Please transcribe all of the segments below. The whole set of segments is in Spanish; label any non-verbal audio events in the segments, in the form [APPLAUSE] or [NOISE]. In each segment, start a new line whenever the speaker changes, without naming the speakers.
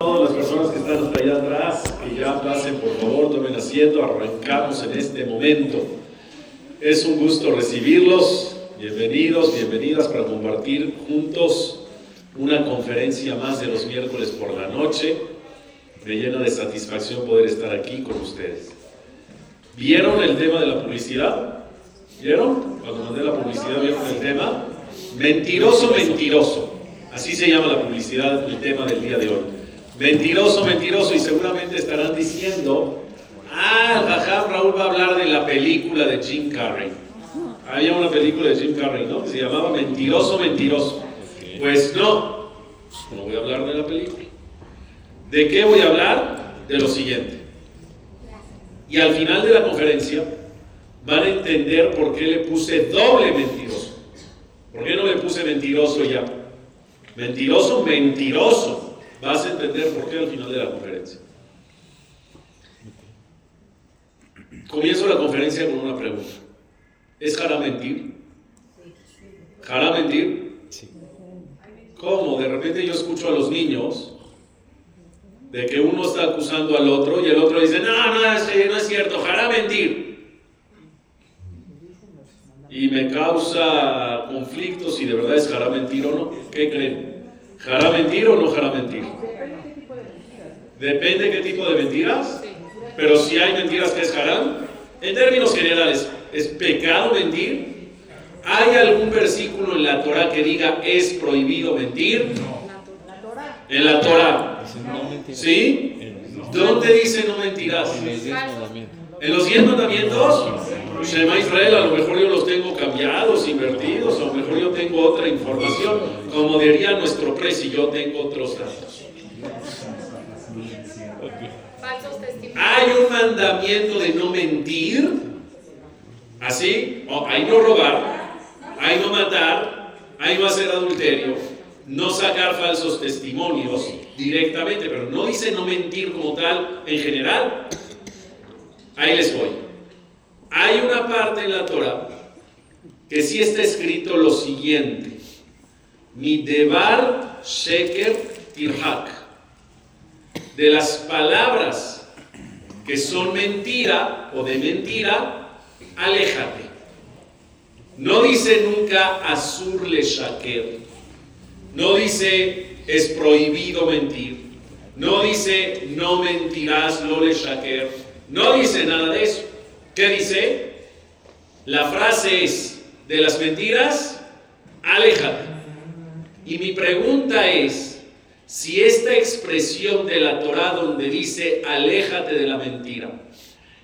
Todas las personas que están hasta allá atrás, que ya pasen, por favor, tomen asiento, arrancamos en este momento. Es un gusto recibirlos, bienvenidos, bienvenidas para compartir juntos una conferencia más de los miércoles por la noche. Me llena de satisfacción poder estar aquí con ustedes. ¿Vieron el tema de la publicidad? ¿Vieron? Cuando mandé la publicidad, ¿vieron el tema? Mentiroso, mentiroso. Así se llama la publicidad, el tema del día de hoy. Mentiroso, mentiroso. Y seguramente estarán diciendo, ah, Jajam Raúl va a hablar de la película de Jim Carrey. Había una película de Jim Carrey, ¿no? Que se llamaba Mentiroso, mentiroso. Pues no, no voy a hablar de la película. ¿De qué voy a hablar? De lo siguiente. Y al final de la conferencia van a entender por qué le puse doble mentiroso. ¿Por qué no le puse mentiroso ya? Mentiroso, mentiroso. Vas a entender por qué al final de la conferencia. Comienzo la conferencia con una pregunta. ¿Es jara mentir? ¿Jara mentir? ¿Cómo? De repente yo escucho a los niños de que uno está acusando al otro y el otro dice, no, no, no es cierto, jara mentir. Y me causa conflictos si de verdad es jara mentir o no. ¿Qué creen? ¿Jara mentir o no jara mentir? Depende qué tipo de mentiras. Pero si hay mentiras que es haram, en términos generales, ¿es pecado mentir? ¿Hay algún versículo en la Torah que diga es prohibido mentir? En la Torah. ¿Sí? ¿Dónde dice no mentirás? En los diez mandamientos. Shema Israel, a lo mejor yo los tengo cambiados, invertidos, a lo mejor yo tengo otra información. Como diría nuestro precio, yo tengo otros datos. Hay un mandamiento de no mentir, así, hay no robar, hay no matar, hay no hacer adulterio, no sacar falsos testimonios directamente, pero no dice no mentir como tal en general. Ahí les voy. Hay una parte en la Torah que sí está escrito lo siguiente: Mi debar sheker tirhak. De las palabras que son mentira o de mentira, aléjate. No dice nunca azur le shaker. No dice es prohibido mentir. No dice no mentirás lo le shaker. No dice nada de eso. ¿Qué dice? La frase es de las mentiras, aléjate. Y mi pregunta es, si esta expresión de la Torah donde dice aléjate de la mentira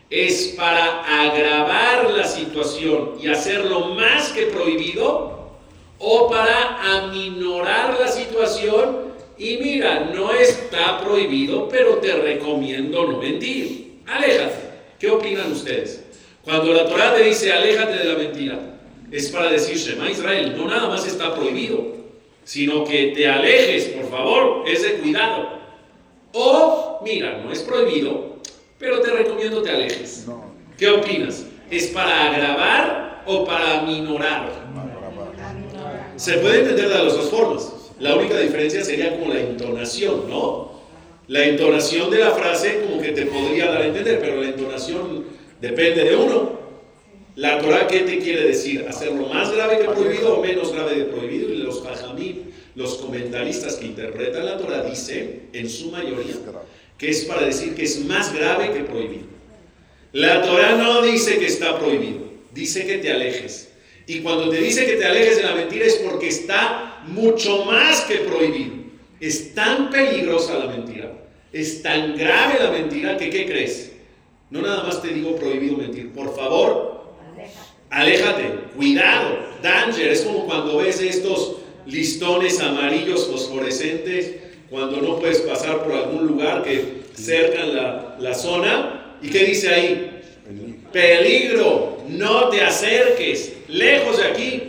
es para agravar la situación y hacerlo más que prohibido o para aminorar la situación y mira, no está prohibido, pero te recomiendo no mentir. Aléjate. ¿Qué opinan ustedes? Cuando la Torah te dice aléjate de la mentira, es para decir Shema Israel, no nada más está prohibido, sino que te alejes, por favor, es de cuidado. O, mira, no es prohibido, pero te recomiendo te alejes. ¿Qué opinas? ¿Es para agravar o para aminorar? Se puede entender de las dos formas. La única diferencia sería como la entonación, ¿no? La entonación de la frase como que te podría dar a entender, pero la entonación depende de uno. La Torah, ¿qué te quiere decir? ¿Hacerlo más grave que prohibido o menos grave de prohibido? Y los hajamim, los comentaristas que interpretan la Torah, dicen, en su mayoría, que es para decir que es más grave que prohibido. La Torah no dice que está prohibido, dice que te alejes. Y cuando te dice que te alejes de la mentira es porque está mucho más que prohibido. Es tan peligrosa la mentira, es tan grave la mentira que, ¿qué crees? No nada más te digo prohibido mentir. Por favor, Aléjate, cuidado, danger. Es como cuando ves estos listones amarillos fosforescentes, cuando no puedes pasar por algún lugar que cercan la, la zona. ¿Y qué dice ahí? Peligro, no te acerques, lejos de aquí,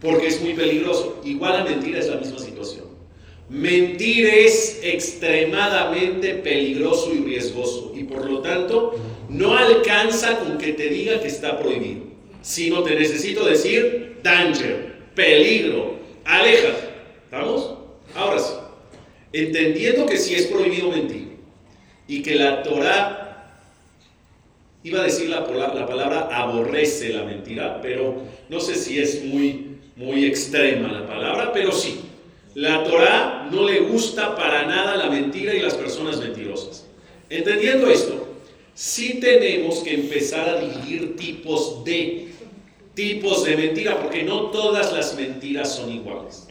porque es muy peligroso. Igual la mentira es la misma situación. Mentir es extremadamente peligroso y riesgoso y por lo tanto no alcanza con que te diga que está prohibido, sino te necesito decir danger, peligro, aléjate. ¿Estamos? Ahora sí. entendiendo que sí es prohibido mentir y que la Torah, iba a decir la, la, palabra aborrece la mentira, pero no sé si es muy, muy extrema la palabra, pero sí. La Torah no le gusta para nada la mentira y las personas mentirosas. Entendiendo esto, sí tenemos que empezar a dividir tipos de tipos de mentira, porque no todas las mentiras son iguales.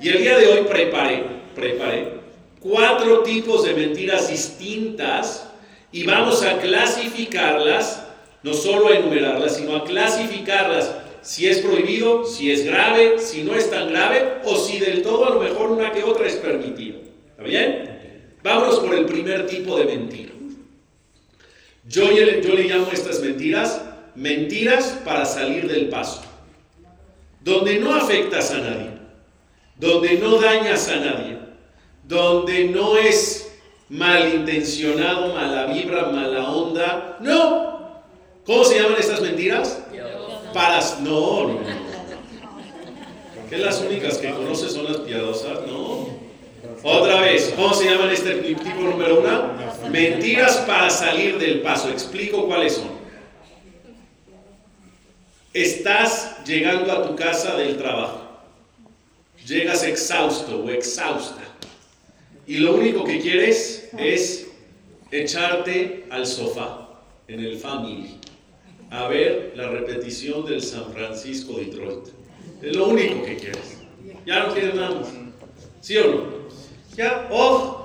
Y el día de hoy preparé, preparé cuatro tipos de mentiras distintas y vamos a clasificarlas, no solo a enumerarlas, sino a clasificarlas si es prohibido, si es grave, si no es tan grave o si del todo a lo mejor una que otra es permitida. ¿Está bien? Vámonos por el primer tipo de mentira. Yo, yo le llamo estas mentiras mentiras para salir del paso, donde no afectas a nadie, donde no dañas a nadie, donde no es malintencionado, mala vibra, mala onda. No. ¿Cómo se llaman estas mentiras? Para no, no, ¿Qué las únicas que conoces son las piadosas? No. Otra vez, ¿cómo se llaman este tipo número uno? Mentiras para salir del paso. Explico cuáles son. Estás llegando a tu casa del trabajo. Llegas exhausto o exhausta. Y lo único que quieres es echarte al sofá en el family a ver la repetición del San Francisco Detroit. Es lo único que quieres. Ya no quieres nada más. ¿Sí o no? Ya, ojo.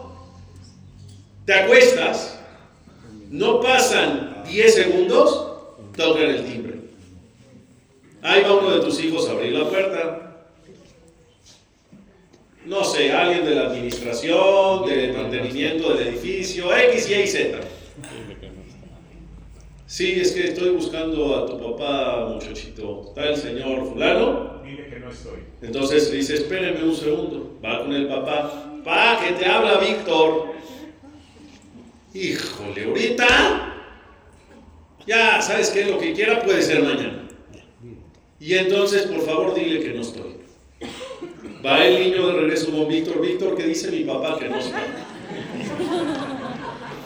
Te acuestas, no pasan 10 segundos, tocan el timbre. Ahí va uno de tus hijos a abrir la puerta. No sé, alguien de la administración, del mantenimiento del edificio, X, Y, Z. Sí, es que estoy buscando a tu papá, muchachito. ¿Está el señor fulano?
Dile que no estoy.
Entonces le dice, espérenme un segundo. Va con el papá. Pa, que te habla Víctor. Híjole, ahorita. Ya, ¿sabes qué? Lo que quiera puede ser mañana. Y entonces, por favor, dile que no estoy. Va el niño de regreso con Víctor. Víctor, ¿qué dice mi papá que no está?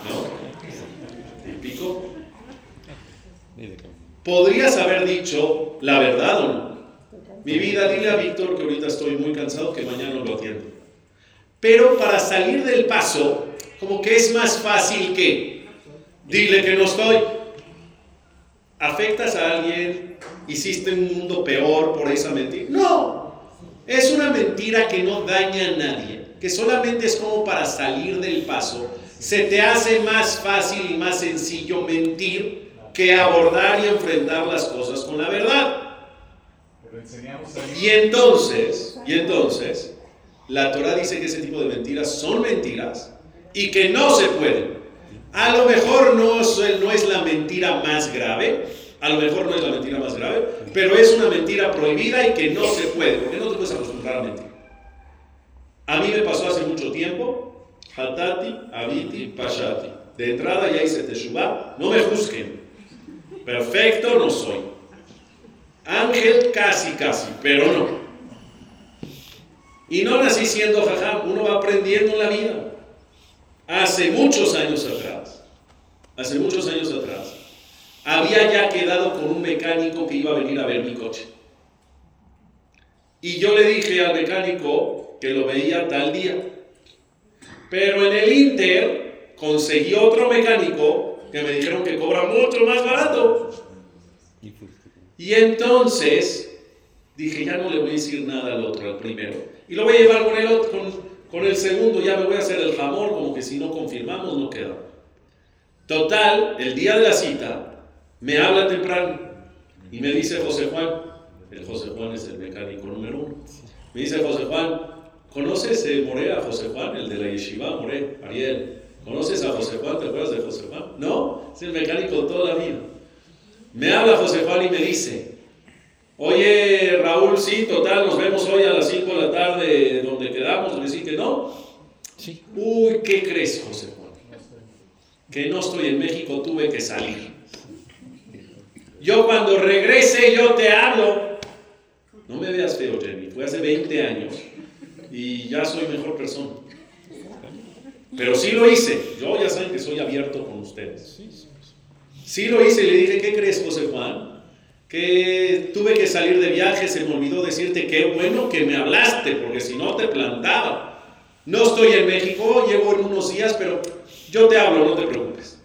¿No? ¿Típico? Podrías haber dicho la verdad o no. Mi vida, dile a Víctor que ahorita estoy muy cansado, que mañana lo atiendo. Pero para salir del paso, como que es más fácil que dile que no estoy. Afectas a alguien, hiciste un mundo peor por esa mentira. No, es una mentira que no daña a nadie, que solamente es como para salir del paso. Se te hace más fácil y más sencillo mentir que abordar y enfrentar las cosas con la verdad. Y entonces, y entonces, la Torah dice que ese tipo de mentiras son mentiras y que no se pueden. A lo mejor no no es la mentira más grave, a lo mejor no es la mentira más grave, pero es una mentira prohibida y que no se puede, porque no te puedes acostumbrar a mentir. A mí me pasó hace mucho tiempo, Hatati, Abiti, Pashati. De entrada ya hice Teshuvah, no me juzguen. Perfecto no soy. Ángel casi, casi, pero no. Y no nací siendo jajam, uno va aprendiendo en la vida. Hace muchos años atrás, hace muchos años atrás, había ya quedado con un mecánico que iba a venir a ver mi coche. Y yo le dije al mecánico que lo veía tal día. Pero en el Inter conseguí otro mecánico que me dijeron que cobra mucho más barato. Y entonces dije, ya no le voy a decir nada al otro, al primero. Y lo voy a llevar con el, con, con el segundo, ya me voy a hacer el jamón, como que si no confirmamos no queda. Total, el día de la cita, me habla temprano y me dice José Juan, el José Juan es el mecánico número uno, me dice José Juan, ¿conoces el More a José Juan, el de la Yeshiva More, Ariel? ¿Conoces a José Juan? ¿Te acuerdas de José Juan? No, es el mecánico toda la vida. Me habla José Juan y me dice, oye Raúl, sí, total, nos vemos hoy a las 5 de la tarde donde quedamos, le dije que no. Sí. Uy, ¿qué crees, José Juan? Que no estoy en México, tuve que salir. Yo cuando regrese yo te hablo. No me veas feo, Jenny. Fue hace 20 años y ya soy mejor persona. Pero sí lo hice. Yo ya saben que soy abierto con ustedes. Sí lo hice y le dije, ¿qué crees, José Juan? Que tuve que salir de viaje, se me olvidó decirte qué bueno que me hablaste, porque si no te plantaba. No estoy en México, llevo en unos días, pero yo te hablo, no te preocupes.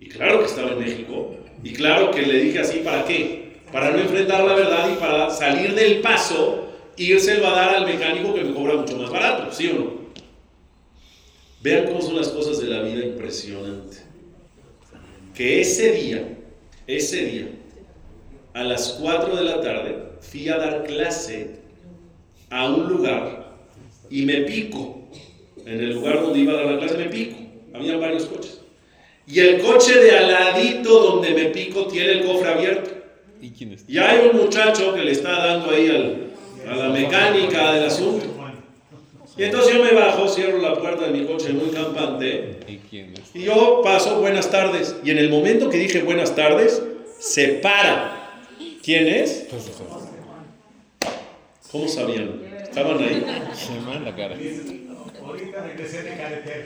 Y claro que estaba en México, y claro que le dije así, ¿para qué? Para no enfrentar la verdad y para salir del paso, irse a dar al mecánico que me cobra mucho más barato, ¿sí o no? Vean cómo son las cosas de la vida impresionante. Que ese día, ese día, a las 4 de la tarde, fui a dar clase a un lugar y me pico. En el lugar donde iba a dar la clase me pico. Había varios coches. Y el coche de aladito donde me pico tiene el cofre abierto. ¿Y, quién y hay un muchacho que le está dando ahí a la mecánica del asunto. Y entonces yo me bajo, cierro la puerta de mi coche muy campante. ¿Y, yo paso, buenas tardes. Y en el momento que dije buenas tardes, se para. ¿Quién es? ¿Cómo sabían? ¿Estaban ahí? la cara.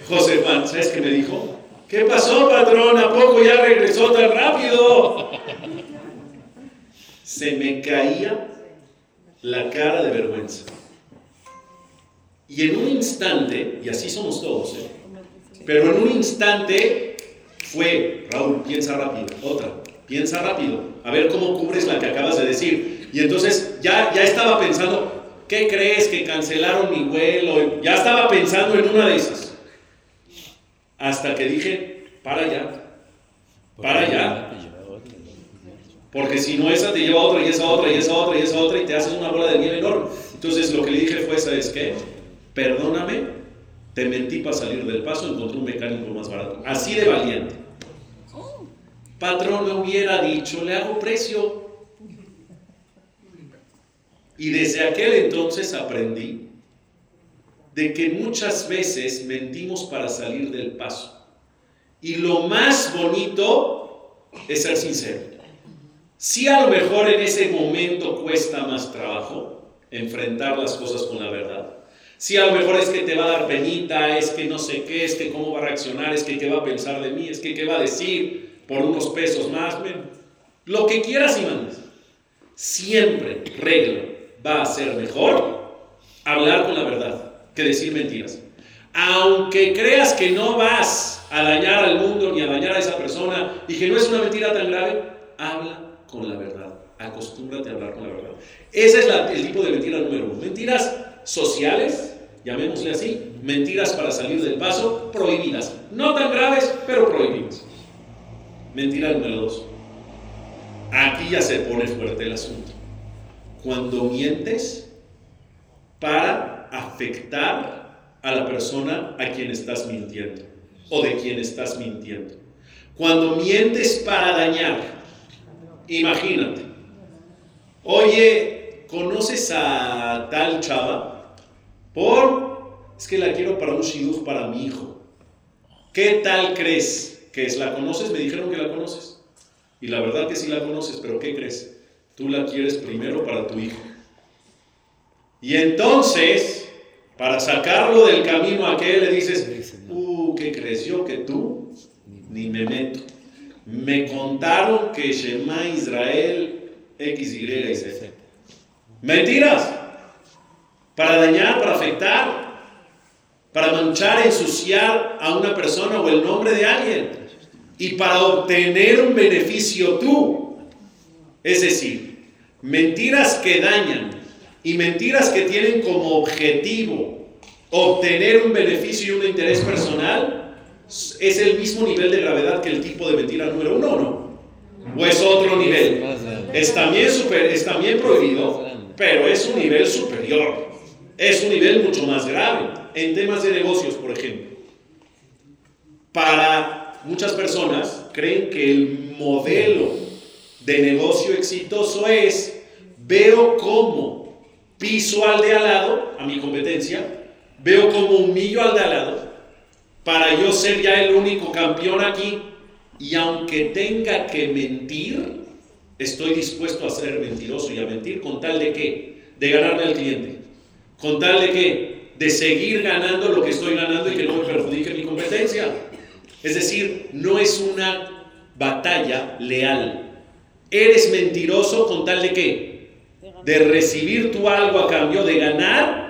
José Juan, ¿sabes qué me dijo? ¿Qué pasó, patrón? ¿A poco ya regresó tan rápido? Se me caía la cara de vergüenza. Y en un instante, y así somos todos, ¿eh? pero en un instante fue, Raúl, piensa rápido, otra, piensa rápido, a ver cómo cubres la que acabas de decir. Y entonces ya, ya estaba pensando, ¿qué crees que cancelaron mi vuelo? Ya estaba pensando en una de esas. Hasta que dije, para allá, para allá. Porque si no, esa te lleva a otra, y esa otra, y esa otra, y esa otra, y te haces una bola de nieve enorme. Entonces lo que le dije fue, ¿sabes qué? Perdóname, te mentí para salir del paso, encontré un mecánico más barato. Así de valiente. Patrón me hubiera dicho, le hago precio. Y desde aquel entonces aprendí de que muchas veces mentimos para salir del paso. Y lo más bonito es ser sincero. Si a lo mejor en ese momento cuesta más trabajo enfrentar las cosas con la verdad, si a lo mejor es que te va a dar penita, es que no sé qué, es que cómo va a reaccionar, es que qué va a pensar de mí, es que qué va a decir por unos pesos más, lo que quieras y mandes. Siempre, regla, va a ser mejor hablar con la verdad que decir mentiras. Aunque creas que no vas a dañar al mundo ni a dañar a esa persona y que no es una mentira tan grave, habla con la verdad. Acostúmbrate a hablar con la verdad. Ese es el tipo de mentira número uno. Mentiras sociales, llamémosle así, mentiras para salir del paso, prohibidas. No tan graves, pero prohibidas. Mentira número dos. Aquí ya se pone fuerte el asunto. Cuando mientes para afectar a la persona a quien estás mintiendo o de quien estás mintiendo. Cuando mientes para dañar, imagínate, oye, ¿conoces a tal chava? Por, es que la quiero para un shidduch para mi hijo. ¿Qué tal crees que es? ¿La conoces? Me dijeron que la conoces. Y la verdad que sí la conoces, pero ¿qué crees? Tú la quieres primero para tu hijo. Y entonces, para sacarlo del camino a aquel, le dices, uh, ¿qué crees? Yo que tú ni me meto. Me contaron que Shema Israel X, Y y Z. Mentiras para dañar, para afectar, para manchar, ensuciar a una persona o el nombre de alguien y para obtener un beneficio tú. Es decir, mentiras que dañan y mentiras que tienen como objetivo obtener un beneficio y un interés personal es el mismo nivel de gravedad que el tipo de mentira número uno, ¿o no? ¿O es otro nivel? Es también, super, es también prohibido, pero es un nivel superior. Es un nivel mucho más grave en temas de negocios, por ejemplo. Para muchas personas creen que el modelo de negocio exitoso es veo cómo piso al de al lado, a mi competencia, veo como humillo al de al lado, para yo ser ya el único campeón aquí, y aunque tenga que mentir, estoy dispuesto a ser mentiroso y a mentir con tal de qué? De ganarme al cliente. Con tal de que, de seguir ganando lo que estoy ganando y que no violencia. Es decir, no es una batalla leal. Eres mentiroso con tal de qué? De recibir tú algo a cambio, de ganar,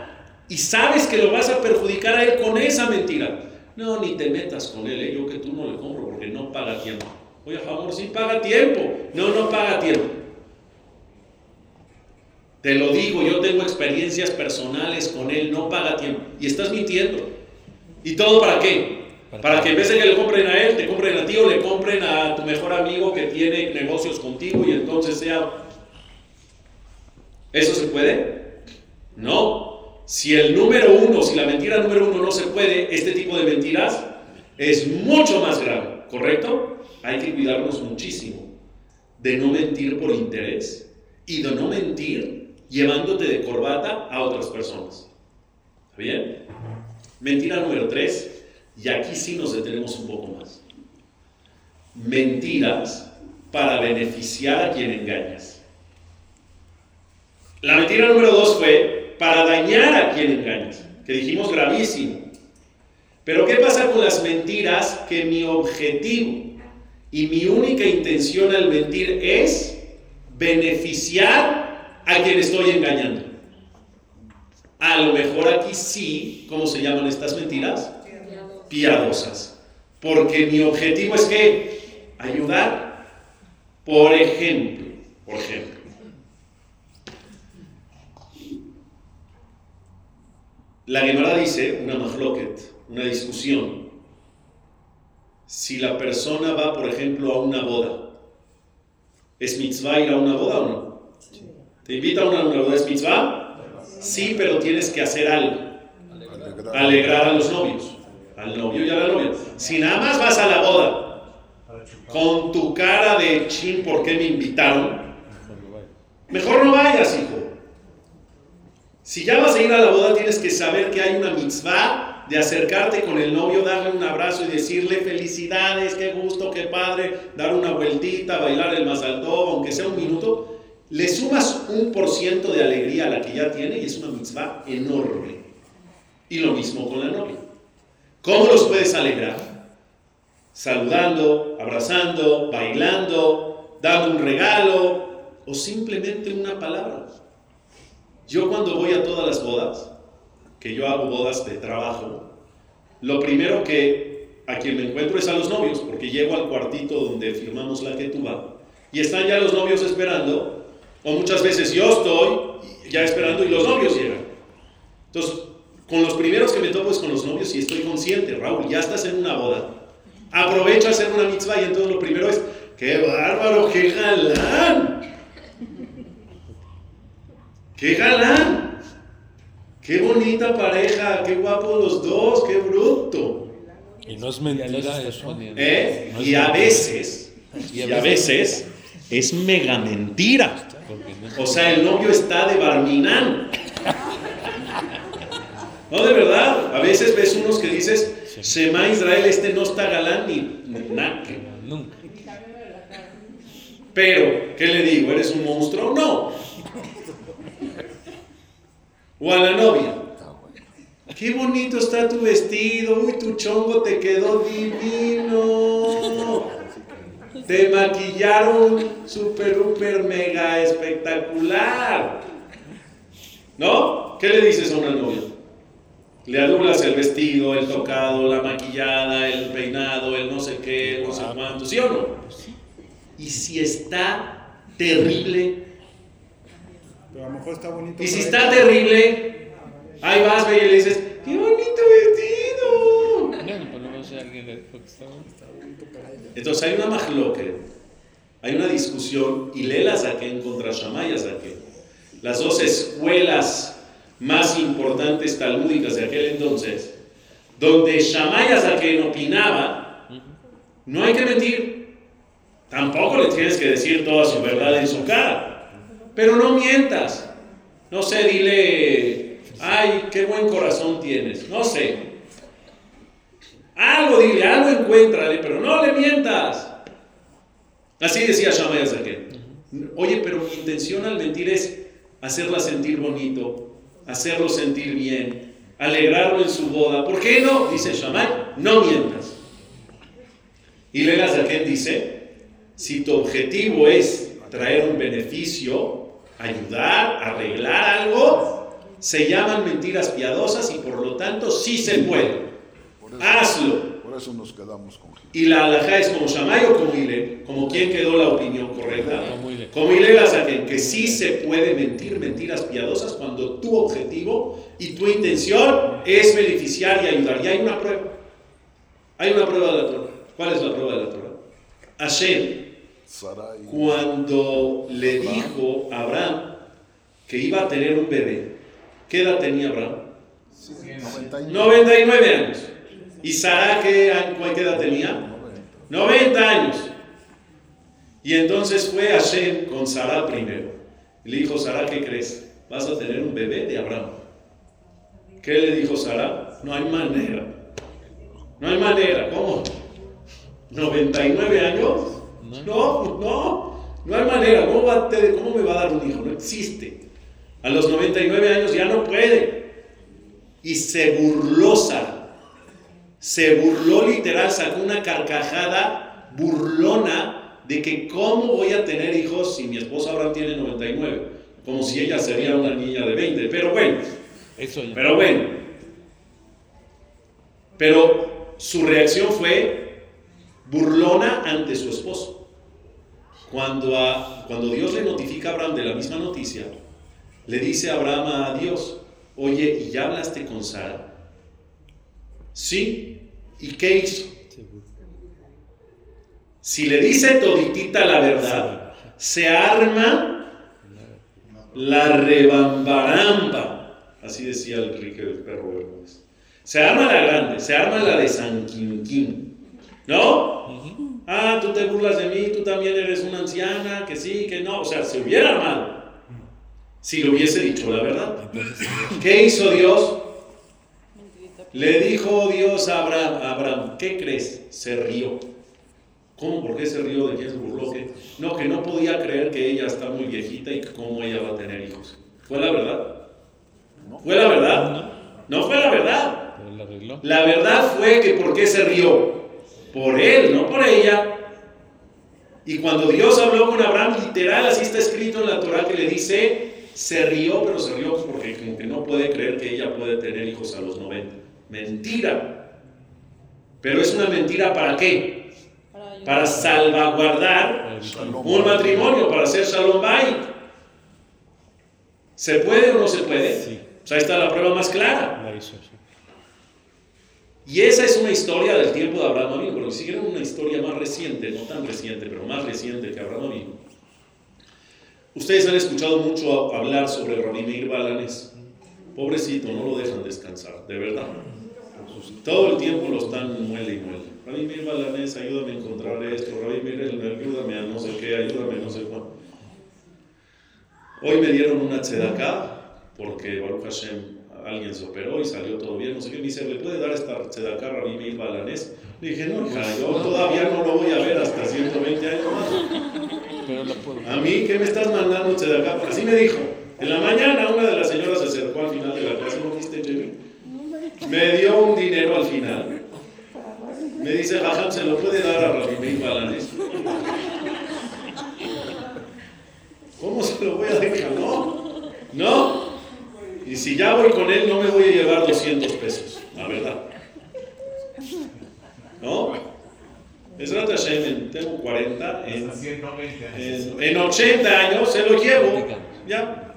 y sabes que lo vas a perjudicar a él con esa mentira. No, ni te metas con él, ¿eh? yo que tú no le compro porque no paga tiempo. Oye, a favor, sí paga tiempo. No, no paga tiempo. Te lo digo, yo tengo experiencias personales con él, no paga tiempo. Y estás mintiendo. ¿Y todo para qué? Para que en vez de que le compren a él, te compren a ti o le compren a tu mejor amigo que tiene negocios contigo y entonces sea... ¿Eso se puede? No. Si el número uno, si la mentira número uno no se puede, este tipo de mentiras es mucho más grave, ¿correcto? Hay que cuidarnos muchísimo de no mentir por interés y de no mentir llevándote de corbata a otras personas. ¿Está bien? Mentira número tres, y aquí sí nos detenemos un poco más. Mentiras para beneficiar a quien engañas. La mentira número dos fue para dañar a quien engañas, que dijimos gravísimo. Pero ¿qué pasa con las mentiras que mi objetivo y mi única intención al mentir es beneficiar a quien estoy engañando? A lo mejor aquí sí, ¿cómo se llaman estas mentiras? Piadosas. Porque mi objetivo es que ayudar, por ejemplo, por ejemplo, la Gemara dice, una mahloket, una discusión, si la persona va, por ejemplo, a una boda, ¿es mitzvah ir a una boda o no? ¿Te invita a una? ¿Es mitzvah? Sí, pero tienes que hacer algo. Alegrar a los novios. Al novio y a la novia. Si nada más vas a la boda con tu cara de chin, ¿por qué me invitaron? Mejor no vayas, hijo. Si ya vas a ir a la boda, tienes que saber que hay una mitzvah de acercarte con el novio, darle un abrazo y decirle felicidades, qué gusto, qué padre, dar una vueltita, bailar el mazaldó, aunque sea un minuto le sumas un por ciento de alegría a la que ya tiene y es una mitzvah enorme. Y lo mismo con la novia. ¿Cómo los puedes alegrar? Saludando, abrazando, bailando, dando un regalo o simplemente una palabra. Yo cuando voy a todas las bodas, que yo hago bodas de trabajo, lo primero que a quien me encuentro es a los novios, porque llego al cuartito donde firmamos la que tú y están ya los novios esperando o muchas veces yo estoy ya esperando y los novios llegan. Entonces, con los primeros que me topo es con los novios y estoy consciente, Raúl, ya estás en una boda. Aprovecha a hacer una mitzvah y entonces lo primero es, ¡qué bárbaro, qué galán! ¡Qué galán! ¡Qué bonita pareja! ¡Qué guapos los dos! ¡Qué bruto!
Y no es mentira eso.
¿Eh? y a veces, y a veces es mega mentira. O sea, el novio está de barminán. No, de verdad. A veces ves unos que dices, Shema Israel, este no está galán ni naque. Nunca. Pero, ¿qué le digo? ¿Eres un monstruo? No. O a la novia. Qué bonito está tu vestido. Uy, tu chongo te quedó divino. Te maquillaron super, super, mega espectacular. ¿No? ¿Qué le dices a una novia? Le adulas el vestido, el tocado, la maquillada, el peinado, el no sé qué, no sé cuánto, ¿sí o no? Y si está terrible.
Pero a lo mejor está bonito.
Y si está terrible, ahí vas, ve y le dices, ¡qué bonito! Entonces hay una majloque, hay una discusión, y Lela saqué contra Shamaya saqué. Las dos escuelas más importantes talmúdicas de aquel entonces, donde Shamaya Zaken opinaba, no hay que mentir. Tampoco le tienes que decir toda su verdad en su cara. Pero no mientas. No sé, dile, ay, qué buen corazón tienes. No sé. Algo dile, algo encuéntrale, pero no le mientas. Así decía Shammai Zaken. Oye, pero mi intención al mentir es hacerla sentir bonito, hacerlo sentir bien, alegrarlo en su boda. ¿Por qué no? Dice Shammai, no mientas. Y Lela Zaken dice, si tu objetivo es traer un beneficio, ayudar, arreglar algo, se llaman mentiras piadosas y por lo tanto sí se puede. Hazlo.
Por eso nos quedamos con
Y la alhaja es como Shammai o como Ile, como quien quedó la opinión correcta. Como Zaken, que sí se puede mentir mentiras piadosas cuando tu objetivo y tu intención es beneficiar y ayudar. Y hay una prueba. Hay una prueba de la Torah. ¿Cuál es la prueba de la Torah? Hashem,
Sarai.
cuando le dijo a Abraham que iba a tener un bebé, ¿qué edad tenía Abraham?
99.
99 años. ¿Y Sara qué, edad tenía? 90 años. Y entonces fue Hashem con Sara primero. Le dijo, Sara, ¿qué crees? Vas a tener un bebé de Abraham. ¿Qué le dijo Sara? No hay manera. No hay manera. ¿Cómo? ¿99 años? No, no. No hay manera. ¿Cómo, va a te- cómo me va a dar un hijo? No existe. A los 99 años ya no puede. Y se burló. Se burló literal, sacó una carcajada burlona de que cómo voy a tener hijos si mi esposa Abraham tiene 99. Como si ella sería una niña de 20. Pero bueno,
Eso ya.
pero bueno. Pero su reacción fue burlona ante su esposo. Cuando, a- cuando Dios le notifica a Abraham de la misma noticia, le dice a Abraham a Dios, oye, ¿y ya hablaste con Sara? Sí. ¿Y qué hizo? Si le dice toditita la verdad, se arma la rebambaramba. Así decía el Enrique del perro Bermúdez. Se arma la grande, se arma la de San Quinquín. ¿No? Ah, tú te burlas de mí, tú también eres una anciana, que sí, que no. O sea, se hubiera armado. Si le hubiese dicho la verdad. ¿Qué hizo Dios? Le dijo Dios a Abraham, Abraham, ¿qué crees? Se rió. ¿Cómo? ¿Por qué se rió? ¿De quién se burló? ¿Qué? No, que no podía creer que ella está muy viejita y que cómo ella va a tener hijos. ¿Fue la verdad? ¿Fue la verdad? No fue la verdad.
Arregló.
La verdad fue que ¿por qué se rió? Por él, no por ella. Y cuando Dios habló con Abraham, literal, así está escrito en la Torah que le dice, se rió, pero se rió porque como que no puede creer que ella puede tener hijos a los 90. Mentira. Pero es una mentira para qué? Para salvaguardar un matrimonio, para hacer Shalom Bait. ¿Se puede o no se puede?
Sí.
O sea, ahí está la prueba más clara. Y esa es una historia del tiempo de Abraham Avinu, pero si quieren una historia más reciente, no tan reciente, pero más reciente que Abraham Avinu. Ustedes han escuchado mucho hablar sobre Rabbi Meir Balanes. Pobrecito, no lo dejan descansar, de verdad. Todo el tiempo lo están muele y muele. Rabbi Meir Balanes, ayúdame a encontrar esto. Rabbi Meir, ayúdame a no sé qué, ayúdame a no sé cuánto. Hoy me dieron una tzedaká porque Baruch Hashem alguien se operó y salió todo bien, no sé qué, me dice, ¿le puede dar esta tzedaká a Rabbi Balanés? Le dije, no, hija, yo todavía no lo voy a ver hasta 120 años más.
Pero la puedo.
A mí, ¿qué me estás mandando tzedaká? Así me dijo. En la mañana una de las al final de la clase, ¿no viste, Jimmy? Me dio un dinero al final. Me dice, Jajam, ¿se lo puede dar a Rabbi Meir Balanés? ¿Cómo se lo voy a dejar? No, no. Y si ya voy con él, no me voy a llevar 200 pesos, la verdad. ¿No? Es Rat Hashem, en- tengo 40, en,
120 años.
en, en 80 años se lo llevo. Ya.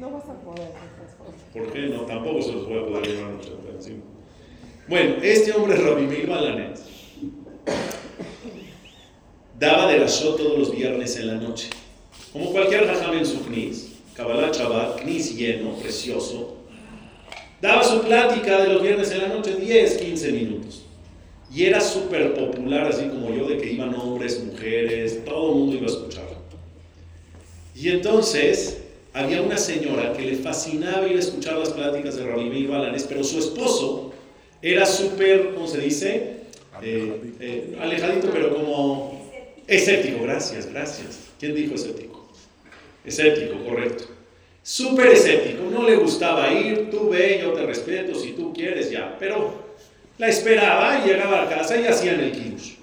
No vas a poder. Por favor.
¿Por qué no? Tampoco se los voy a poder llevar 80 encima. Bueno, este hombre, Rabbi Meir Balanet, daba de la shot todos los viernes en la noche. Como cualquier jajam en su knis, Kabbalah Shabbat, knis lleno, precioso. Daba su plática de los viernes en la noche, 10, 15 minutos. Y era súper popular, así como yo, de que iban hombres, mujeres, todo el mundo iba a escucharlo. Y entonces había una señora que le fascinaba ir a escuchar las pláticas de Rabbi Meir Balanes, pero su esposo era súper, ¿cómo se dice? Eh, eh, alejadito, pero como escéptico. Gracias, gracias. ¿Quién dijo escéptico? Escéptico, correcto. Súper escéptico, no le gustaba ir, tú ve, yo te respeto, si tú quieres ya, pero la esperaba y llegaba a casa y hacían el kiddush.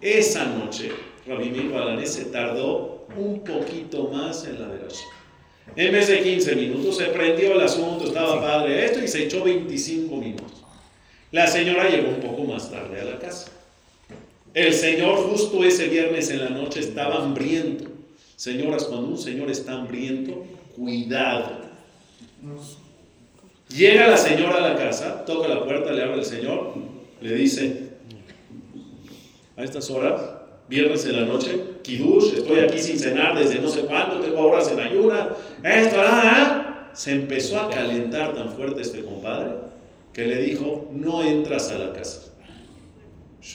Esa noche, Rabbi Meir Balanés se tardó un poquito más en la delación. En vez de 15 minutos se prendió el asunto, estaba padre esto y se echó 25 minutos. La señora llegó un poco más tarde a la casa. El señor justo ese viernes en la noche estaba hambriento. Señoras, cuando un señor está hambriento, cuidado. Llega la señora a la casa, toca la puerta, le abre el señor, le dice, a estas horas, viernes en la noche, Kidush, estoy aquí sin cenar desde no sé cuándo, tengo horas en ayuna, esto, nada. Se empezó a calentar tan fuerte este compadre que le dijo, no entras a la casa.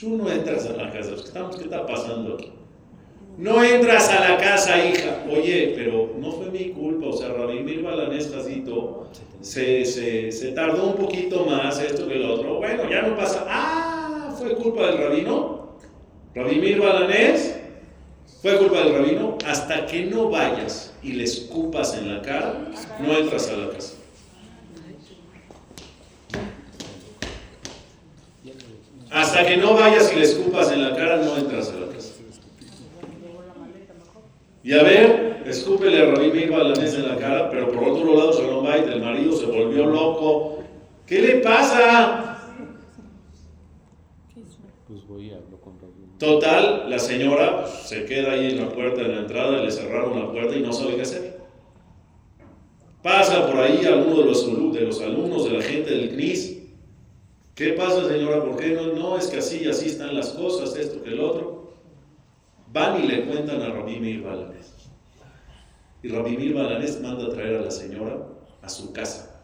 Tú no entras a la casa, ¿qué está pasando aquí? No entras a la casa, hija. Oye, pero no fue mi culpa. O sea, Rabimir Balanés se, se, se tardó un poquito más, esto que lo otro. Bueno, ya no pasa. Ah, fue culpa del rabino. Rabimir Balanés fue culpa del rabino. Hasta que no vayas y le escupas en la cara, no entras a la casa. Hasta que no vayas y le escupas en la cara, no entras a la casa. Y a ver, escúpele a Rabí Meir Balanés en la cara, pero por otro lado, Shalom Bait, el marido se volvió loco. ¿Qué le pasa?
Pues voy a hablar con Rabí.
Total, la señora se queda ahí en la puerta de la entrada, le cerraron la puerta y no sabe qué hacer. Pasa por ahí alguno de los, de los alumnos, de la gente del CNIS. ¿Qué pasa, señora? ¿Por qué no? No, es que así así están las cosas, esto que el otro. Van y le cuentan a Rabí Meir Balanés. Y Rabí Meir Balanés manda a traer a la señora a su casa.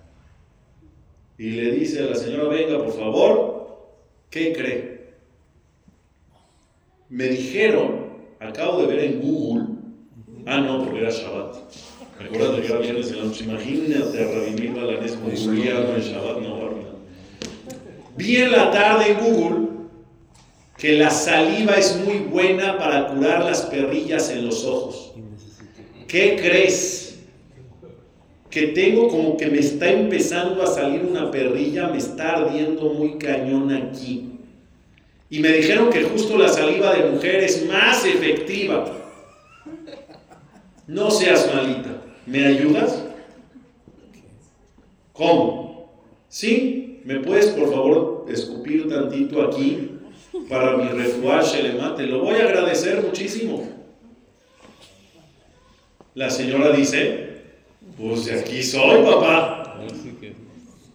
Y le dice a la señora, venga, por favor, ¿qué cree? Me dijeron, acabo de ver en Google, ah, no, porque era Shabbat. Acuerdo que era viernes en la noche. Imagínate a Rabí Meir Balanés googleando en Shabbat, no, Barbie. Vi en la tarde en Google que la saliva es muy buena para curar las perrillas en los ojos. ¿Qué crees? Que tengo como que me está empezando a salir una perrilla, me está ardiendo muy cañón aquí. Y me dijeron que justo la saliva de mujer es más efectiva. No seas malita. ¿Me ayudas? ¿Cómo? ¿Sí? ¿Me puedes por favor escupir tantito aquí para mi refuaje le mate? Lo voy a agradecer muchísimo. La señora dice, pues de aquí soy, papá.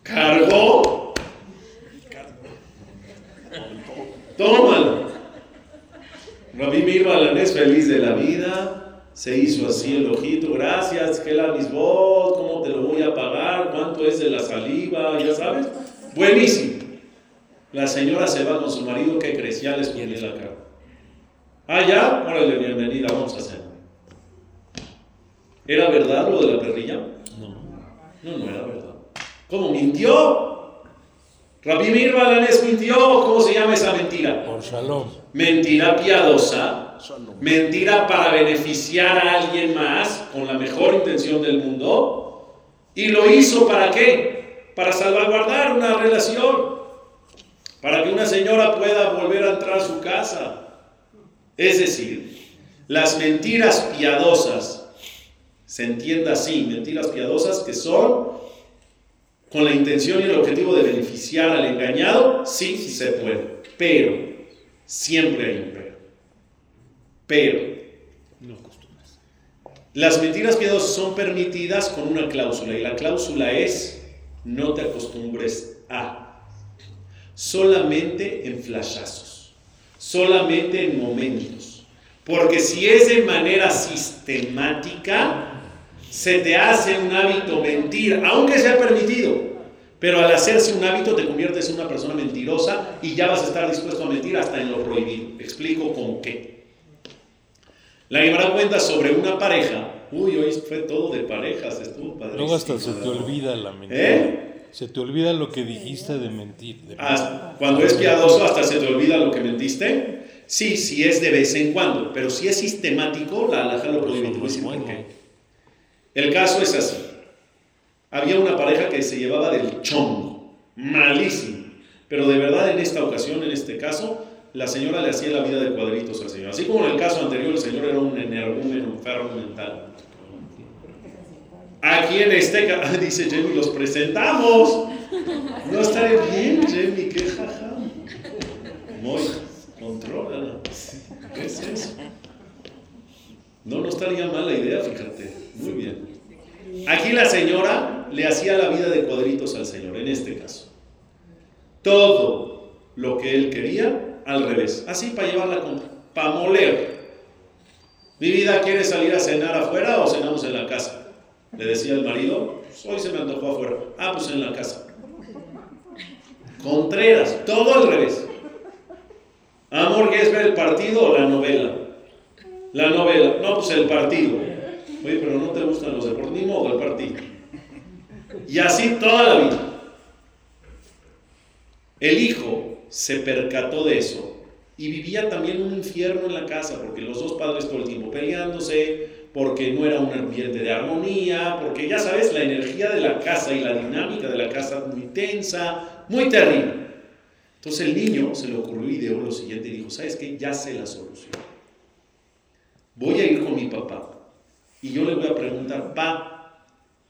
Cargó. Tómalo. Rabí Mir Balanés, feliz de la vida, se hizo así el ojito, gracias, que la misbot, ¿cómo te lo voy a pagar? ¿Cuánto es de la saliva? Ya sabes. Buenísimo. La señora se va con su marido, ¿qué crees? Ya les la cara. Ah, ya, órale, bienvenida, vamos a hacer. ¿Era verdad lo de la perrilla?
No.
No, no era verdad. ¿Cómo mintió? Rabí Mir Balanés mintió. ¿Cómo se llama esa mentira?
Por Shalom.
Mentira piadosa. Mentira para beneficiar a alguien más con la mejor intención del mundo. ¿Y lo hizo para qué? Para salvaguardar una relación. Para que una señora pueda volver a entrar a su casa. Es decir, las mentiras piadosas, se entienda así, mentiras piadosas que son con la intención y el objetivo de beneficiar al engañado, sí, sí se puede. Pero, siempre hay un pero. Pero, las mentiras piadosas son permitidas con una cláusula y la cláusula es no te acostumbres a. Solamente en flashazos, solamente en momentos. Porque si es de manera sistemática, se te hace un hábito mentir, aunque sea permitido. Pero al hacerse un hábito te conviertes en una persona mentirosa y ya vas a estar dispuesto a mentir hasta en lo prohibido. Explico con qué. La Gemara cuenta sobre una pareja. Uy, hoy fue todo de parejas, estuvo padrísimo.
Luego hasta se te olvida la mentira.
¿Eh?
Se te olvida lo que dijiste de mentir. de
Ah, Cuando es piadoso hasta se te olvida lo que mentiste. Sí, sí es de vez en cuando, pero si es sistemático, la alhaja lo prohíbe. Te voy a decir por qué. El caso es así. Había una pareja que se llevaba del chongo, malísimo. Pero de verdad en esta ocasión, en este caso, la señora le hacía la vida de cuadritos al señor. Así como en el caso anterior, el señor era un energúmeno, enfermo mental. Aquí en este caso, [LAUGHS] dice Jamie, los presentamos. No estaré bien, Jamie, qué jaja. Muy, controla. ¿Qué es eso? No, no estaría mal la idea, fíjate. Muy bien. Aquí la señora le hacía la vida de cuadritos al señor, en este caso. Todo lo que él quería, al revés. Así para llevar la compra, para moler. Mi vida, ¿quiere salir a cenar afuera o cenamos en la casa? Le decía el marido, pues hoy se me antojó afuera. Ah, pues en la casa. Contreras, todo al revés. Amor, ¿qué es ver el partido o la novela? La novela, no, pues el partido. Oye, pero no te gustan los deportes, ni modo el partido. Y así toda la vida. El hijo se percató de eso y vivía también un infierno en la casa, porque los dos padres todo el tiempo peleándose, porque no era un ambiente de armonía, porque ya sabes, la energía de la casa y la dinámica de la casa muy tensa, muy terrible. Entonces el niño se le ocurrió ideó lo siguiente y dijo, ¿sabes qué? Ya sé la solución. Voy a ir con mi papá y yo le voy a preguntar, pa,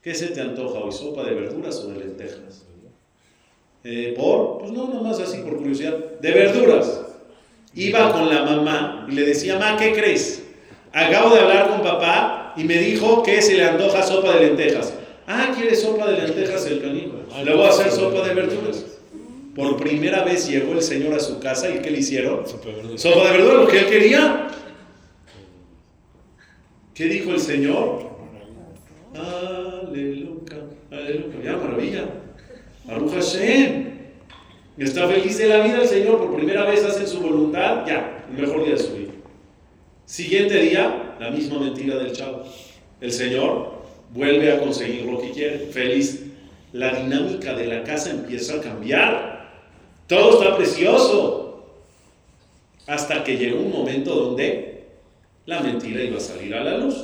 ¿qué se te antoja hoy? ¿Sopa de verduras o de lentejas? Eh, ¿Por? Pues no, nomás así por curiosidad. De verduras. Iba con la mamá y le decía, ma, ¿qué crees? Acabo de hablar con papá y me dijo que se le antoja sopa de lentejas. Ah, ¿quiere sopa de lentejas el canijo? Le voy a hacer sopa de verduras. Por primera vez llegó el señor a su casa y ¿qué le hicieron? Sopa de verduras, lo que él quería. ¿Qué dijo el Señor? Aleluya, aleluya, ya maravilla. Baruch Hashem. Está feliz de la vida el Señor, por primera vez hace su voluntad, ya, el mejor día de su vida. Siguiente día, la misma mentira del chavo. El Señor vuelve a conseguir lo que quiere, feliz. La dinámica de la casa empieza a cambiar. Todo está precioso. Hasta que llegó un momento donde la mentira iba a salir a la luz,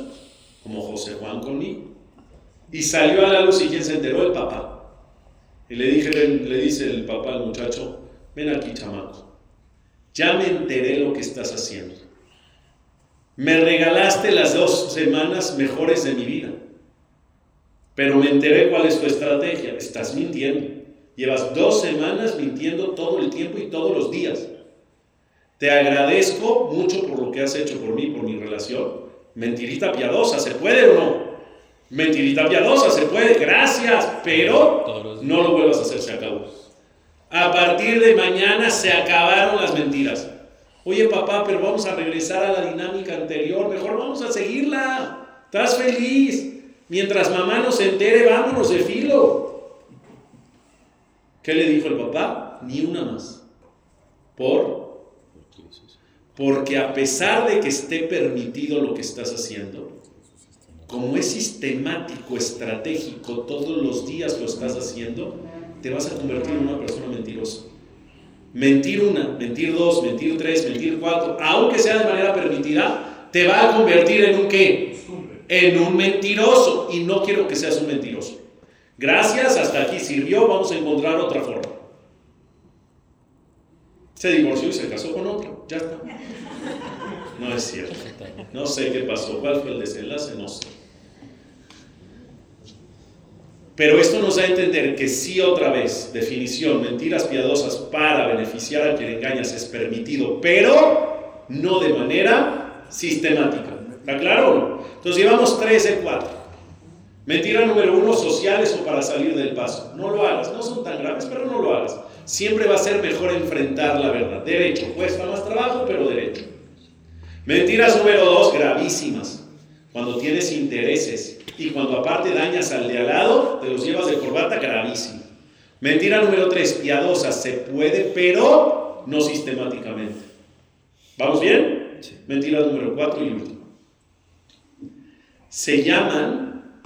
como José Juan conmigo. Y salió a la luz y quien se enteró el papá. Y le, dije, le dice el papá al muchacho, ven aquí chamaco, ya me enteré lo que estás haciendo. Me regalaste las dos semanas mejores de mi vida, pero me enteré cuál es tu estrategia. Estás mintiendo. Llevas dos semanas mintiendo todo el tiempo y todos los días. Te agradezco mucho por lo que has hecho por mí, por mi relación. Mentirita piadosa, ¿se puede o no? Mentirita piadosa, se puede, gracias, pero no lo vuelvas a hacer, se acabó. A partir de mañana se acabaron las mentiras. Oye papá, pero vamos a regresar a la dinámica anterior, mejor vamos a seguirla. ¿Estás feliz? Mientras mamá nos entere, vámonos de filo. ¿Qué le dijo el papá? Ni una más. ¿Por? Porque a pesar de que esté permitido lo que estás haciendo, como es sistemático, estratégico, todos los días lo estás haciendo, te vas a convertir en una persona mentirosa. Mentir una, mentir dos, mentir tres, mentir cuatro, aunque sea de manera permitida, te va a convertir en un qué? En un mentiroso. Y no quiero que seas un mentiroso. Gracias, hasta aquí sirvió, vamos a encontrar otra forma. Se divorció y se casó con otro, ya está. No es cierto. No sé qué pasó, cuál fue el desenlace, no sé. Pero esto nos da a entender que sí otra vez, definición, mentiras piadosas para beneficiar a quien engañas es permitido, pero no de manera sistemática. ¿Está claro? Entonces llevamos tres de cuatro. Mentira número uno, sociales o para salir del paso. No lo hagas, no son tan graves, pero no lo hagas. Siempre va a ser mejor enfrentar la verdad. Derecho, cuesta más trabajo, pero derecho. Mentiras número dos, gravísimas. Cuando tienes intereses y cuando aparte dañas al de al lado, te los llevas de corbata, gravísimo. Mentira número tres, piadosa, se puede, pero no sistemáticamente. ¿Vamos bien? Mentira número cuatro y última. Se llaman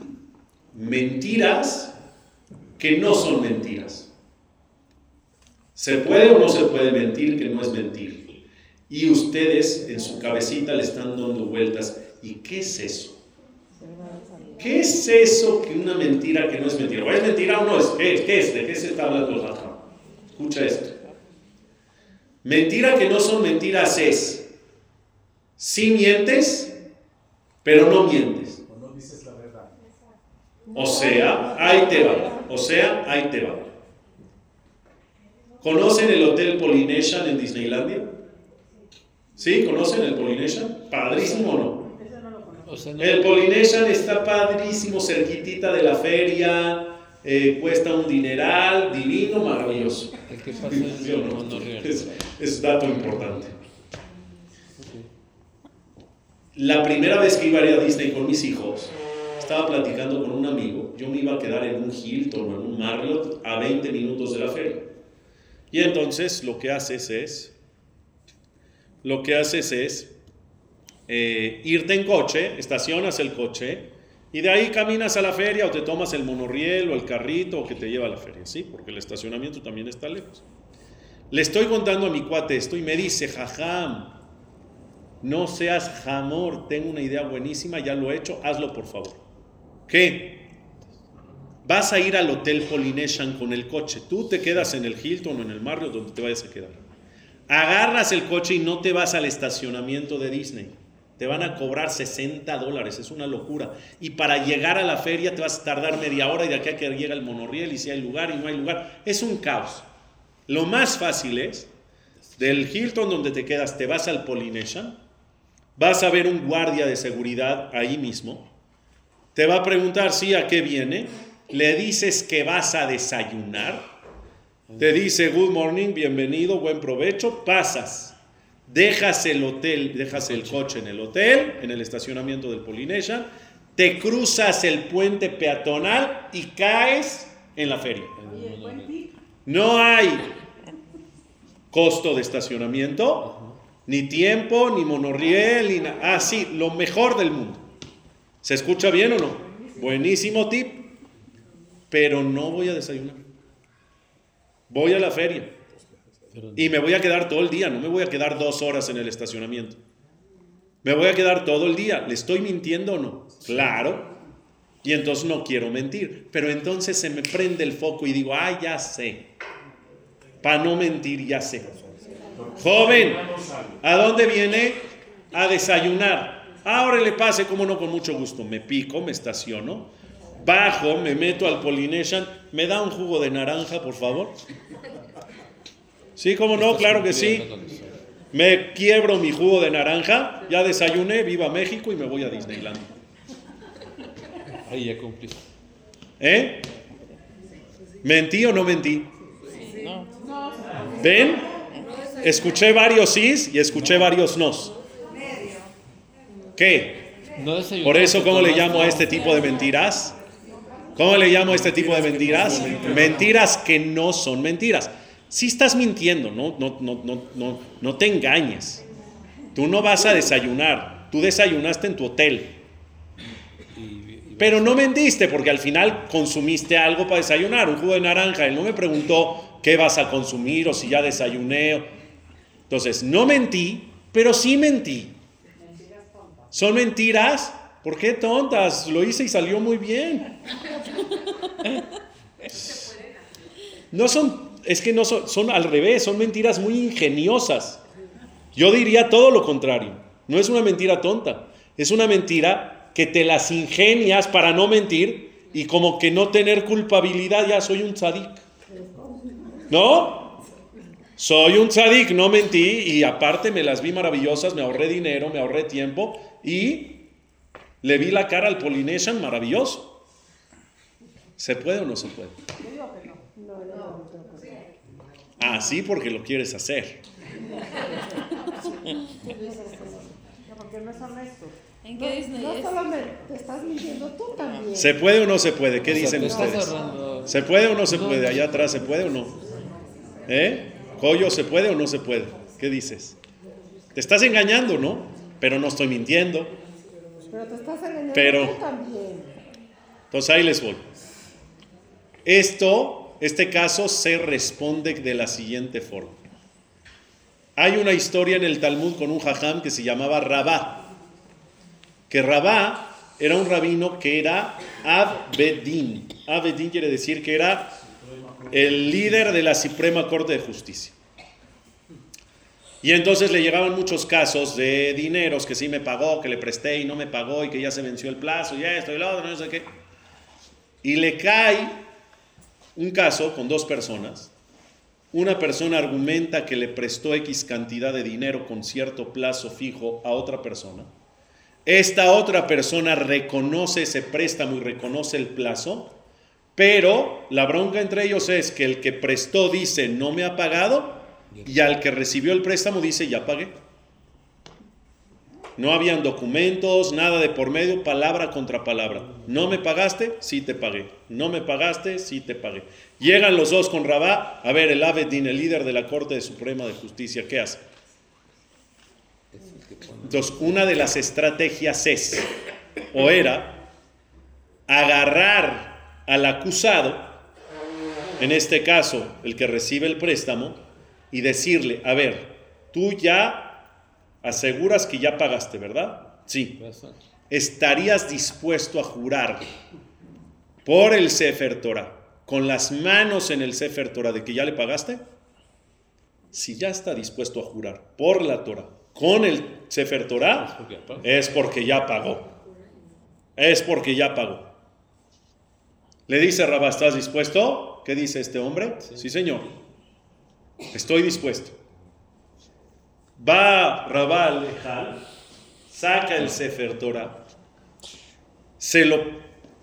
mentiras que no son mentiras. ¿Se puede o no se puede mentir que no es mentir? Y ustedes en su cabecita le están dando vueltas. ¿Y qué es eso? ¿Qué es eso que una mentira que no es mentira? ¿O es mentira o no es? ¿Qué, es? ¿Qué es? ¿De qué se está hablando el Jajam? Escucha esto. Mentira que no son mentiras es, si mientes, pero no mientes. O sea, ahí te va. O sea, ahí te va. ¿Conocen el Hotel Polynesian en Disneylandia? ¿Sí? ¿Conocen el Polynesian? ¿Padrísimo o no? El Polynesian está padrísimo, cerquitita de la feria, eh, cuesta un dineral, divino, maravilloso.
el que pasa
¿Sí o
en
no?
monorriel.
Es, es dato importante. La primera vez que iba a ir a Disney con mis hijos, estaba platicando con un amigo. Yo me iba a quedar en un Hilton o en un Marriott a 20 minutos de la feria. Y entonces lo que haces es, lo que haces es eh, irte en coche, estacionas el coche y de ahí caminas a la feria o te tomas el monorriel o el carrito que te lleva a la feria, ¿sí? Porque el estacionamiento también está lejos. Le estoy contando a mi cuate esto y me dice, jajam, no seas jamor, tengo una idea buenísima, ya lo he hecho, hazlo por favor. ¿Qué? Vas a ir al Hotel Polynesian con el coche, tú te quedas en el Hilton o en el Marriott donde te vayas a quedar. Agarras el coche y no te vas al estacionamiento de Disney. Te van a cobrar 60 dólares, es una locura. Y para llegar a la feria te vas a tardar media hora y de aquí a que llega el monorriel y si hay lugar y no hay lugar. Es un caos. Lo más fácil es, del Hilton donde te quedas, te vas al Polynesian, vas a ver un guardia de seguridad ahí mismo, te va a preguntar si a qué viene, le dices que vas a desayunar, te dice good morning, bienvenido, buen provecho, pasas, dejas el hotel, dejas el coche en el hotel, en el estacionamiento del Polynesian, te cruzas el puente peatonal y caes en la feria. No hay costo de estacionamiento, ni tiempo, ni monorriel, ni nada. Ah, sí, lo mejor del mundo. ¿Se escucha bien o no? Buenísimo tip. Pero no voy a desayunar. Voy a la feria. Y me voy a quedar todo el día, no me voy a quedar dos horas en el estacionamiento. Me voy a quedar todo el día. ¿Le estoy mintiendo o no? Claro. Y entonces no quiero mentir. Pero entonces se me prende el foco y digo, ah, ya sé. Para no mentir, ya sé. Joven, ¿a dónde viene? A desayunar. Ahora le pase, como no, con mucho gusto. Me pico, me estaciono, bajo, me meto al Polynesian. ¿Me da un jugo de naranja, por favor? Sí, como no, claro que sí. Me quiebro mi jugo de naranja, ya desayuné, viva México y me voy a Disneyland.
Ahí ya cumplí.
¿Eh? ¿Mentí o no mentí? ¿Ven? Escuché varios sís y escuché varios nos. ¿Qué? Por eso, ¿cómo le llamo a este tipo de mentiras? ¿Cómo le llamo a este tipo de mentiras? Mentiras que no son mentiras. Si estás mintiendo, no, no, no, no, no, no te engañes. Tú no vas a desayunar. Tú desayunaste en tu hotel. Pero no mentiste porque al final consumiste algo para desayunar, un jugo de naranja. Él no me preguntó qué vas a consumir o si ya desayuné. Entonces, no mentí, pero sí mentí. Son mentiras. ¿Por qué tontas? Lo hice y salió muy bien. No son, es que no son, son al revés, son mentiras muy ingeniosas. Yo diría todo lo contrario. No es una mentira tonta, es una mentira que te las ingenias para no mentir y como que no tener culpabilidad, ya soy un tzadik. ¿No? Soy un tzadik, no mentí y aparte me las vi maravillosas, me ahorré dinero, me ahorré tiempo y le vi la cara al Polynesian maravilloso. ¿Se puede o no se puede? Ah, sí, porque lo quieres hacer.
No, porque no es honesto.
¿En qué Disney
No solo me, te estás mintiendo tú también.
¿Se puede o no se puede? ¿Qué
O sea,
dicen ustedes? ¿Se puede o no se
No,
puede?
no
Allá atrás, ¿se puede o no? ¿Eh? Coyo, ¿se puede o no se puede? ¿Qué dices? Te estás engañando, ¿no? Pero no estoy mintiendo.
Pero te estás engañando
Pero-
tú también.
Entonces ahí les voy. Esto, este caso se responde de la siguiente forma. Hay una historia en el Talmud con un jajam que se llamaba Rabá. Que Rabá era un rabino que era Abedín. Abedín quiere decir que era el líder de la Suprema Corte de Justicia. Y entonces le llegaban muchos casos de dineros que sí me pagó, que le presté y no me pagó y que ya se venció el plazo y esto y lo otro, no sé qué. Y le cae un caso con dos personas. Una persona argumenta que le prestó X cantidad de dinero con cierto plazo fijo a otra persona. Esta otra persona reconoce ese préstamo y reconoce el plazo, pero la bronca entre ellos es que el que prestó dice no me ha pagado y al que recibió el préstamo dice ya pagué. No habían documentos, nada de por medio, palabra contra palabra. No me pagaste, sí te pagué. No me pagaste, sí te pagué. Llegan los dos con Rabá. A ver, el Abedín, el líder de la Corte Suprema de Justicia, ¿qué hace? Entonces, una de las estrategias es, o era, agarrar al acusado, en este caso, el que recibe el préstamo, y decirle, a ver, tú ya aseguras que ya pagaste, ¿verdad? Sí. ¿Estarías dispuesto a jurar por el Sefer Torah, con las manos en el Sefer Torah de que ya le pagaste? Si ya está dispuesto a jurar por la Torah, con el Sefer Torah, es porque ya pagó. Es porque ya pagó. Le dice Rabá, ¿estás dispuesto? ¿Qué dice este hombre? Sí, señor. Estoy dispuesto. Va Rabá al Lejal, saca el Sefer Torah, se lo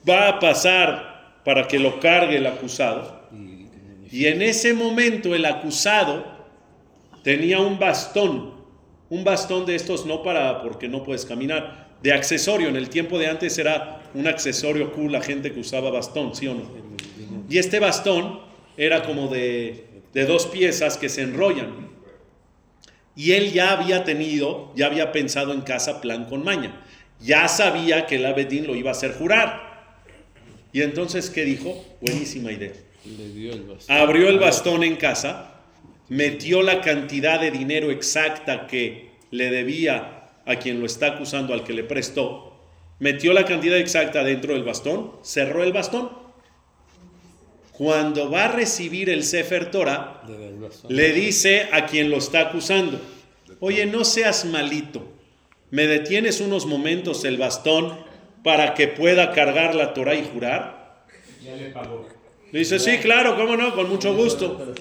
va a pasar para que lo cargue el acusado. Y en ese momento el acusado tenía un bastón, un bastón de estos no para porque no puedes caminar, de accesorio. En el tiempo de antes era un accesorio cool la gente que usaba bastón, ¿sí o no? Y este bastón era como de, de dos piezas que se enrollan. Y él ya había tenido, ya había pensado en casa plan con maña. Ya sabía que el Abedín lo iba a hacer jurar. Y entonces, ¿qué dijo? Buenísima idea.
Le dio el bastón.
Abrió el bastón en casa, metió la cantidad de dinero exacta que le debía a quien lo está acusando, al que le prestó, metió la cantidad exacta dentro del bastón, cerró el bastón. Cuando va a recibir el Sefer Torah,
Le
dice a quien lo está acusando, oye, no seas malito, me detienes unos momentos el bastón para que pueda cargar la Torah y jurar. Le dice, sí, claro, cómo no, con mucho gusto.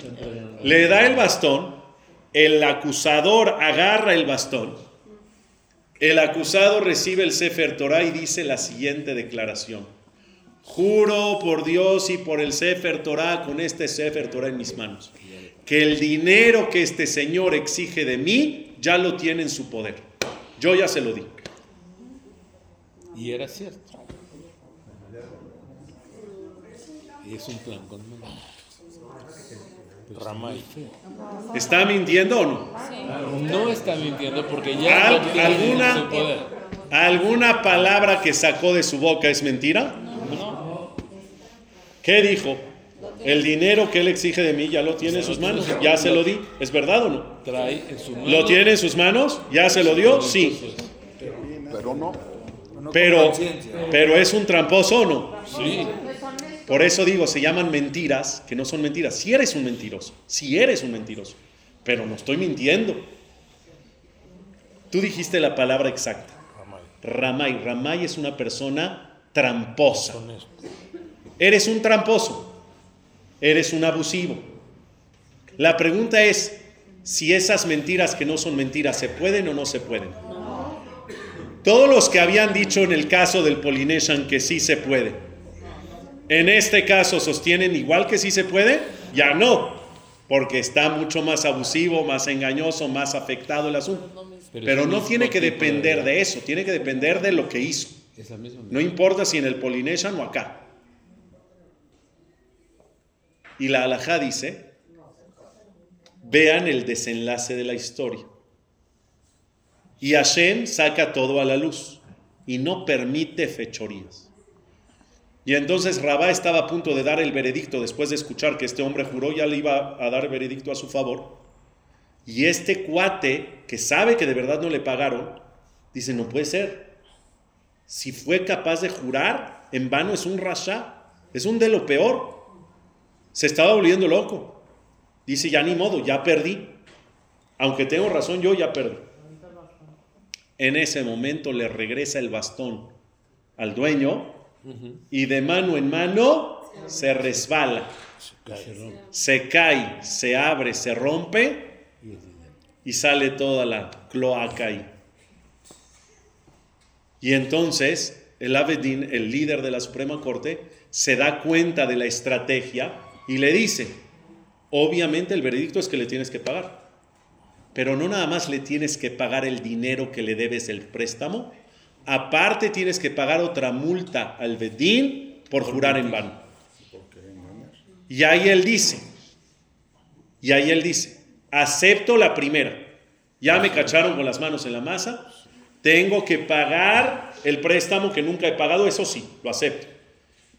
Le da el bastón, el acusador agarra el bastón, el acusado recibe el Sefer Torah y dice la siguiente declaración. Juro por Dios y por el Sefer Torah, con este Sefer Torah en mis manos, que el dinero que este señor exige de mí ya lo tiene en su poder. Yo ya se lo di.
Y era cierto. Y es un plan con maña. Ramay.
¿Está mintiendo o no?
No está mintiendo porque ya
¿Al-
lo tiene en
alguna-
su poder.
¿Alguna palabra que sacó de su boca es mentira? ¿Qué dijo? El dinero que él exige de mí ya lo tiene en sus manos. Ya se lo di. ¿Es verdad o no?
Trae en su mano.
¿Lo tiene en sus manos? ¿Ya se lo dio? Sí.
Pero no.
Pero, pero es un tramposo o no.
Sí.
Por eso digo, se llaman mentiras, que no son mentiras. Si eres un mentiroso, si eres un mentiroso, pero no estoy mintiendo. Tú dijiste la palabra exacta. Ramay. Ramay es una persona tramposa. Eres un tramposo. Eres un abusivo. La pregunta es si esas mentiras que no son mentiras se pueden o no se pueden. Todos los que habían dicho en el caso del Polynesian que sí se puede, en este caso sostienen igual que sí se puede, ya no, porque está mucho más abusivo, más engañoso, más afectado el asunto. Pero no tiene que depender de eso, tiene que depender de lo que hizo.
Esa misma.
No importa si en el Polynesian o acá. Y la alajá dice, vean el desenlace de la historia. Y Hashem saca todo a la luz y no permite fechorías. Y entonces Rabá estaba a punto de dar el veredicto después de escuchar que este hombre juró, ya le iba a dar veredicto a su favor. Y este cuate, que sabe que de verdad no le pagaron, dice, no puede ser. si fue capaz de jurar en vano es un rasha, es un de lo peor. Se estaba volviendo loco. Dice, ya ni modo, ya perdí. Aunque tengo razón, yo ya perdí. En ese momento le regresa el bastón al dueño y de mano en mano se resbala, se cae, se abre, se rompe y sale toda la cloaca ahí. Y entonces el Abedín, el líder de la Suprema Corte, se da cuenta de la estrategia y le dice, obviamente el veredicto es que le tienes que pagar, pero no nada más le tienes que pagar el dinero que le debes el préstamo, aparte tienes que pagar otra multa al Bedín por jurar en vano. Y ahí él dice, y ahí él dice, acepto la primera, ya me cacharon con las manos en la masa, tengo que pagar el préstamo que nunca he pagado, eso sí, lo acepto.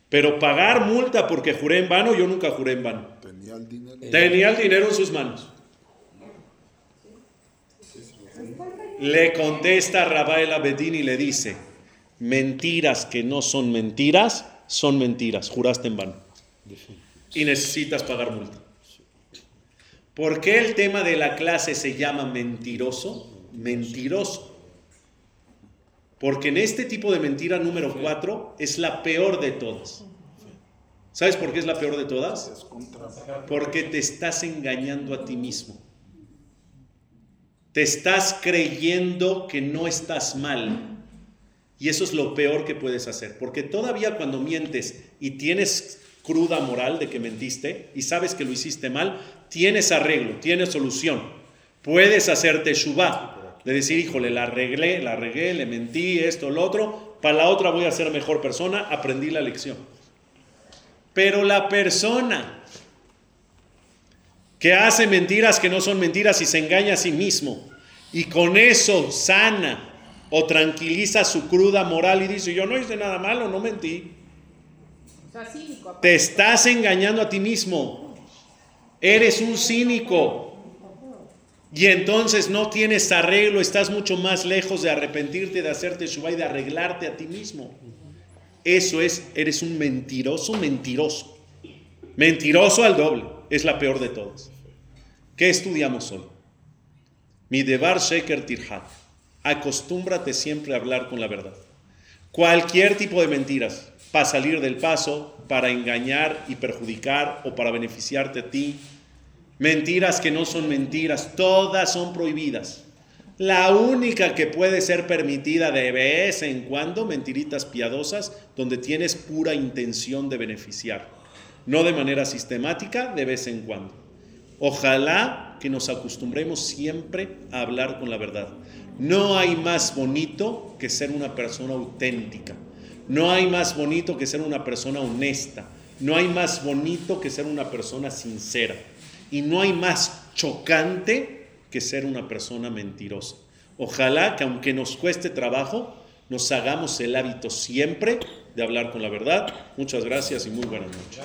Pero pagar multa porque juré en vano, yo nunca juré en vano.
Tenía el dinero.
Tenía el dinero en sus manos. Le contesta Rabael Abedín y le dice, mentiras que no son mentiras, son mentiras, juraste en vano. Y necesitas pagar multa. ¿Por qué el tema de la clase se llama mentiroso? Mentiroso. Porque en este tipo de mentira número 4 es la peor de todas. ¿Sabes por qué es la peor de todas? Porque te estás engañando a ti mismo. Te estás creyendo que no estás mal. Y eso es lo peor que puedes hacer. Porque todavía cuando mientes y tienes cruda moral de que mentiste y sabes que lo hiciste mal, tienes arreglo, tienes solución. Puedes hacerte shubá. De decir, híjole, la arreglé, la regué, le mentí, esto, lo otro. Para la otra voy a ser mejor persona. Aprendí la lección. Pero la persona que hace mentiras que no son mentiras y se engaña a sí mismo y con eso sana o tranquiliza su cruda moral y dice, yo no hice nada malo, no mentí. Te estás engañando a ti mismo. Eres un cínico. Y entonces no tienes arreglo, estás mucho más lejos de arrepentirte, de hacerte shubá y de arreglarte a ti mismo. Eso es, eres un mentiroso, mentiroso. Mentiroso al doble. Es la peor de todas. ¿Qué estudiamos hoy? Mi debar sheker tirhat. Acostúmbrate siempre a hablar con la verdad. Cualquier tipo de mentiras, para salir del paso, para engañar y perjudicar o para beneficiarte a ti. Mentiras que no son mentiras, todas son prohibidas. La única que puede ser permitida de vez en cuando, mentiritas piadosas, donde tienes pura intención de beneficiar. No de manera sistemática, de vez en cuando. Ojalá que nos acostumbremos siempre a hablar con la verdad. No hay más bonito que ser una persona auténtica. No hay más bonito que ser una persona honesta. No hay más bonito que ser una persona sincera. Y no hay más chocante que ser una persona mentirosa. Ojalá que aunque nos cueste trabajo, nos hagamos el hábito siempre de hablar con la verdad. Muchas gracias y muy buenas noches.